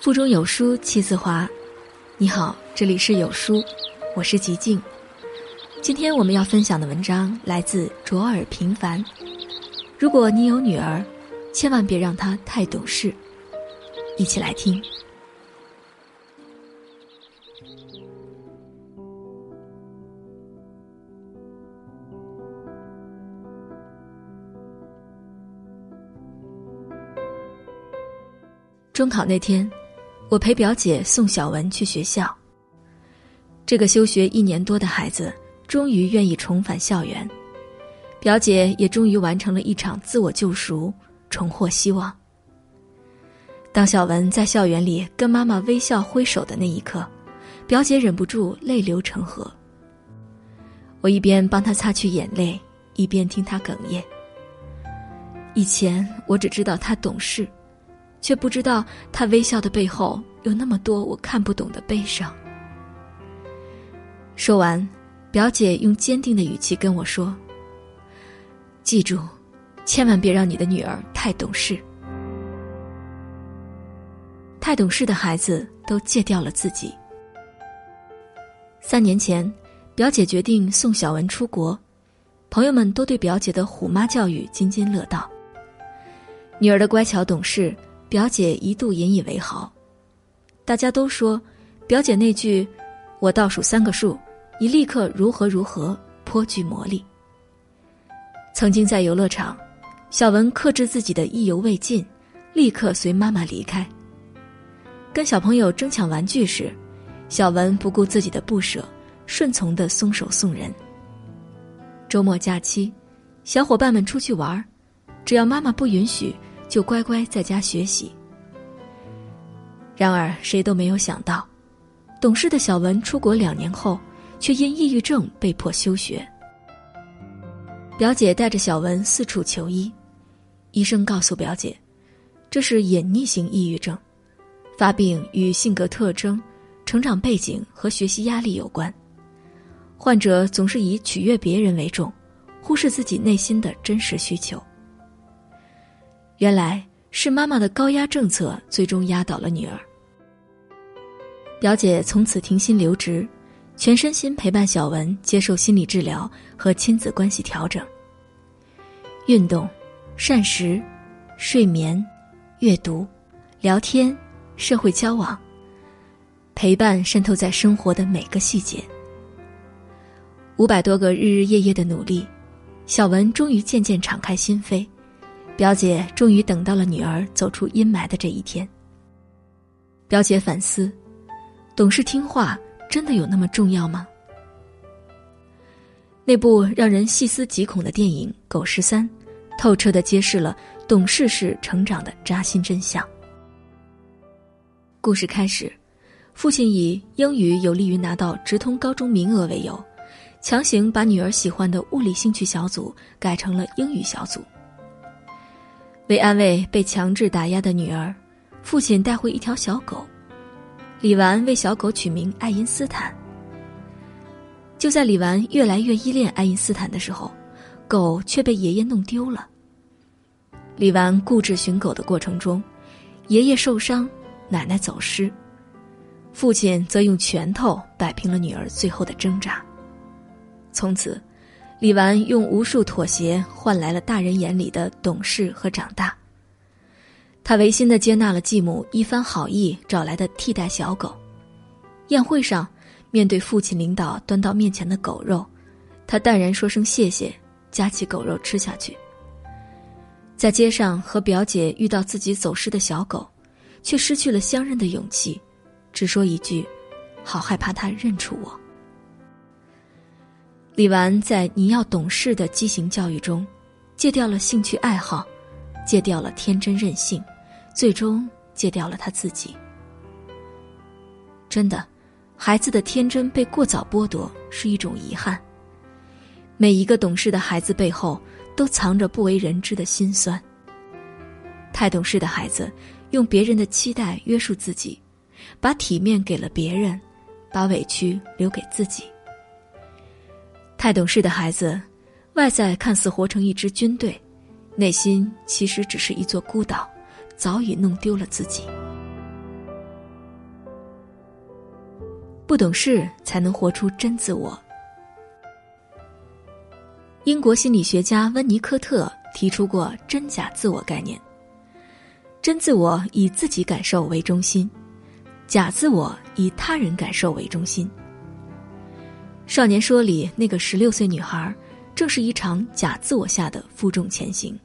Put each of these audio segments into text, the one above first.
腹中有书气自华。你好，这里是有书，我是吉静。今天我们要分享的文章来自卓尔平凡。如果你有女儿，千万别让她太懂事。一起来听。中考那天，我陪表姐送小文去学校。这个休学一年多的孩子，终于愿意重返校园，表姐也终于完成了一场自我救赎，重获希望。当小文在校园里跟妈妈微笑挥手的那一刻，表姐忍不住泪流成河。我一边帮她擦去眼泪，一边听她哽咽。以前我只知道她懂事。却不知道他微笑的背后有那么多我看不懂的悲伤。说完，表姐用坚定的语气跟我说：“记住，千万别让你的女儿太懂事。太懂事的孩子都戒掉了自己。”三年前，表姐决定送小文出国，朋友们都对表姐的“虎妈”教育津津乐道。女儿的乖巧懂事。表姐一度引以为豪，大家都说，表姐那句“我倒数三个数，你立刻如何如何”颇具魔力。曾经在游乐场，小文克制自己的意犹未尽，立刻随妈妈离开。跟小朋友争抢玩具时，小文不顾自己的不舍，顺从的松手送人。周末假期，小伙伴们出去玩，只要妈妈不允许。就乖乖在家学习。然而，谁都没有想到，懂事的小文出国两年后，却因抑郁症被迫休学。表姐带着小文四处求医，医生告诉表姐，这是隐匿型抑郁症，发病与性格特征、成长背景和学习压力有关。患者总是以取悦别人为重，忽视自己内心的真实需求。原来是妈妈的高压政策最终压倒了女儿。表姐从此停薪留职，全身心陪伴小文接受心理治疗和亲子关系调整。运动、膳食、睡眠、阅读、聊天、社会交往，陪伴渗透在生活的每个细节。五百多个日日夜夜的努力，小文终于渐渐敞开心扉。表姐终于等到了女儿走出阴霾的这一天。表姐反思：懂事听话真的有那么重要吗？那部让人细思极恐的电影《狗十三》，透彻的揭示了懂事是成长的扎心真相。故事开始，父亲以英语有利于拿到直通高中名额为由，强行把女儿喜欢的物理兴趣小组改成了英语小组。为安慰被强制打压的女儿，父亲带回一条小狗，李纨为小狗取名爱因斯坦。就在李纨越来越依恋爱因斯坦的时候，狗却被爷爷弄丢了。李纨固执寻狗的过程中，爷爷受伤，奶奶走失，父亲则用拳头摆平了女儿最后的挣扎。从此。李纨用无数妥协换来了大人眼里的懂事和长大。他违心的接纳了继母一番好意找来的替代小狗。宴会上，面对父亲领导端到面前的狗肉，他淡然说声谢谢，夹起狗肉吃下去。在街上和表姐遇到自己走失的小狗，却失去了相认的勇气，只说一句：“好害怕他认出我。”李纨在“你要懂事”的畸形教育中，戒掉了兴趣爱好，戒掉了天真任性，最终戒掉了他自己。真的，孩子的天真被过早剥夺是一种遗憾。每一个懂事的孩子背后，都藏着不为人知的辛酸。太懂事的孩子，用别人的期待约束自己，把体面给了别人，把委屈留给自己。太懂事的孩子，外在看似活成一支军队，内心其实只是一座孤岛，早已弄丢了自己。不懂事才能活出真自我。英国心理学家温尼科特提出过真假自我概念。真自我以自己感受为中心，假自我以他人感受为中心。少年说里那个十六岁女孩，正是一场假自我下的负重前行。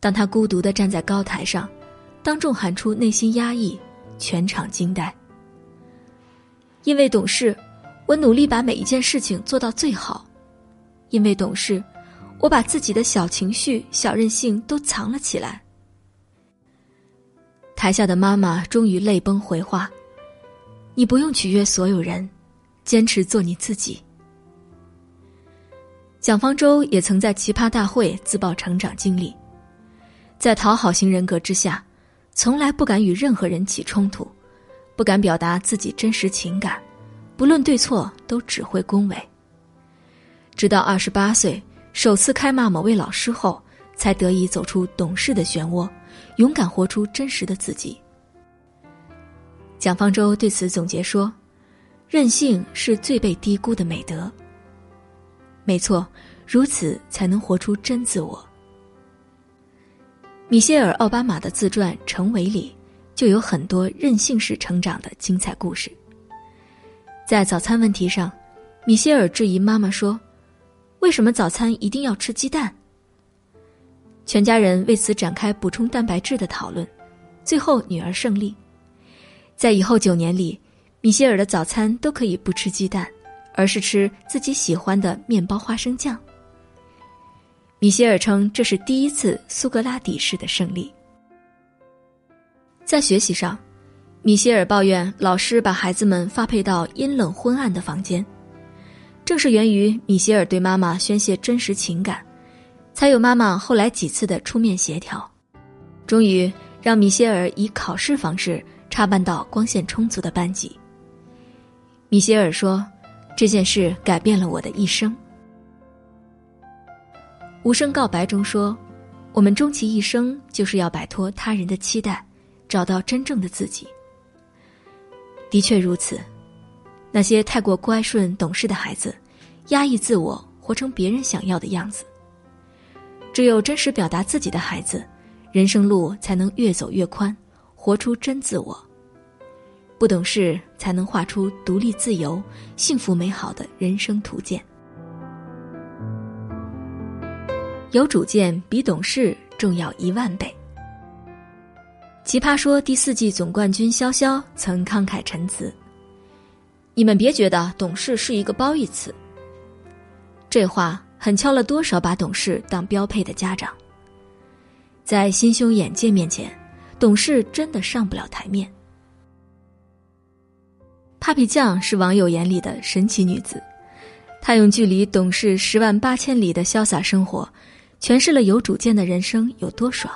当她孤独的站在高台上，当众喊出内心压抑，全场惊呆。因为懂事，我努力把每一件事情做到最好；因为懂事，我把自己的小情绪、小任性都藏了起来。台下的妈妈终于泪崩回话：“你不用取悦所有人，坚持做你自己。”蒋方舟也曾在奇葩大会自曝成长经历，在讨好型人格之下，从来不敢与任何人起冲突，不敢表达自己真实情感，不论对错都只会恭维。直到二十八岁首次开骂某位老师后，才得以走出懂事的漩涡。勇敢活出真实的自己。蒋方舟对此总结说：“任性是最被低估的美德。没错，如此才能活出真自我。”米歇尔·奥巴马的自传《成为》里就有很多任性式成长的精彩故事。在早餐问题上，米歇尔质疑妈妈说：“为什么早餐一定要吃鸡蛋？”全家人为此展开补充蛋白质的讨论，最后女儿胜利。在以后九年里，米歇尔的早餐都可以不吃鸡蛋，而是吃自己喜欢的面包花生酱。米歇尔称这是第一次苏格拉底式的胜利。在学习上，米歇尔抱怨老师把孩子们发配到阴冷昏暗的房间，正是源于米歇尔对妈妈宣泄真实情感。才有妈妈后来几次的出面协调，终于让米歇尔以考试方式插班到光线充足的班级。米歇尔说：“这件事改变了我的一生。”无声告白中说：“我们终其一生就是要摆脱他人的期待，找到真正的自己。”的确如此，那些太过乖顺懂事的孩子，压抑自我，活成别人想要的样子。只有真实表达自己的孩子，人生路才能越走越宽，活出真自我。不懂事，才能画出独立自由、幸福美好的人生图鉴。有主见比懂事重要一万倍。奇葩说第四季总冠军潇潇曾慷慨陈词：“你们别觉得懂事是一个褒义词。”这话。狠敲了多少把懂事当标配的家长，在心胸眼界面前，懂事真的上不了台面。Papi 酱是网友眼里的神奇女子，她用距离懂事十万八千里的潇洒生活，诠释了有主见的人生有多爽。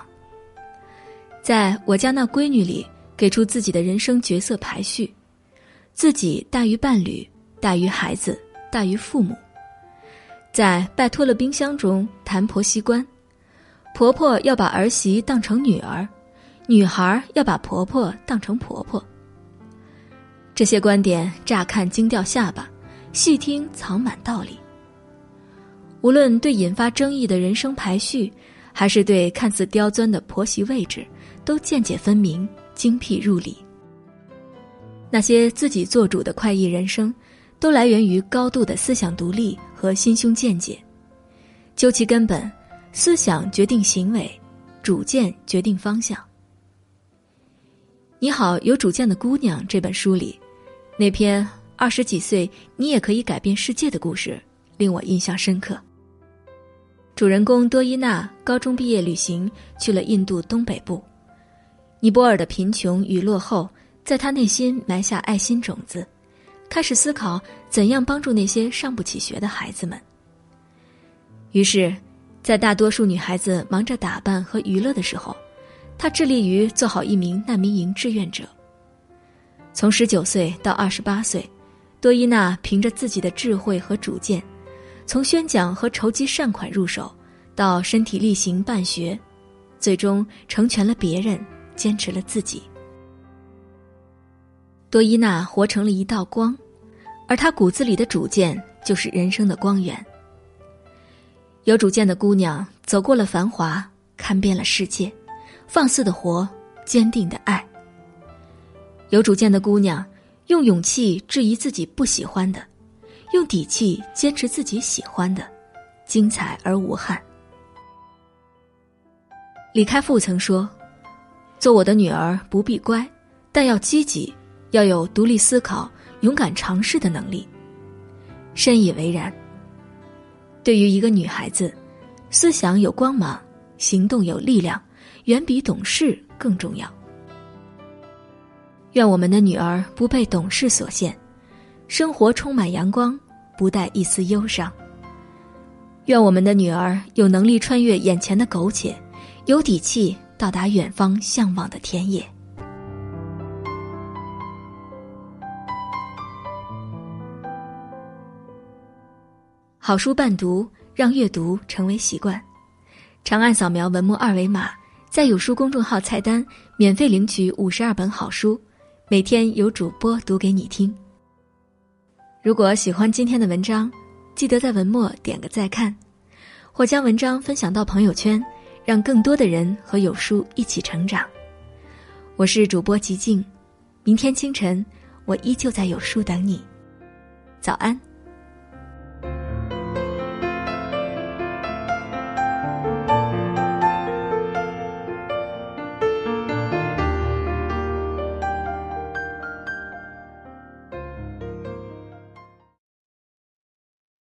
在我家那闺女里，给出自己的人生角色排序：自己大于伴侣，大于孩子，大于父母。在拜托了冰箱中谈婆媳观，婆婆要把儿媳当成女儿，女孩要把婆婆当成婆婆。这些观点乍看惊掉下巴，细听藏满道理。无论对引发争议的人生排序，还是对看似刁钻的婆媳位置，都见解分明，精辟入理。那些自己做主的快意人生。都来源于高度的思想独立和心胸见解。究其根本，思想决定行为，主见决定方向。《你好，有主见的姑娘》这本书里，那篇二十几岁你也可以改变世界的故事，令我印象深刻。主人公多伊娜高中毕业旅行去了印度东北部，尼泊尔的贫穷与落后，在他内心埋下爱心种子。开始思考怎样帮助那些上不起学的孩子们。于是，在大多数女孩子忙着打扮和娱乐的时候，她致力于做好一名难民营志愿者。从十九岁到二十八岁，多伊娜凭着自己的智慧和主见，从宣讲和筹集善款入手，到身体力行办学，最终成全了别人，坚持了自己。多伊娜活成了一道光，而她骨子里的主见就是人生的光源。有主见的姑娘走过了繁华，看遍了世界，放肆的活，坚定的爱。有主见的姑娘，用勇气质疑自己不喜欢的，用底气坚持自己喜欢的，精彩而无憾。李开复曾说：“做我的女儿不必乖，但要积极，要有独立思考、勇敢尝试的能力。”深以为然。对于一个女孩子，思想有光芒，行动有力量，远比懂事更重要。愿我们的女儿不被懂事所限，生活充满阳光，不带一丝忧伤。愿我们的女儿有能力穿越眼前的苟且，有底气到达远方向往的田野。好书伴读，让阅读成为习惯。长按扫描文末二维码，在有书公众号菜单免费领取五十二本好书，每天有主播读给你听。如果喜欢今天的文章，记得在文末点个再看，或将文章分享到朋友圈，让更多的人和有书一起成长。我是主播吉静，明天清晨我依旧在有书等你。早安。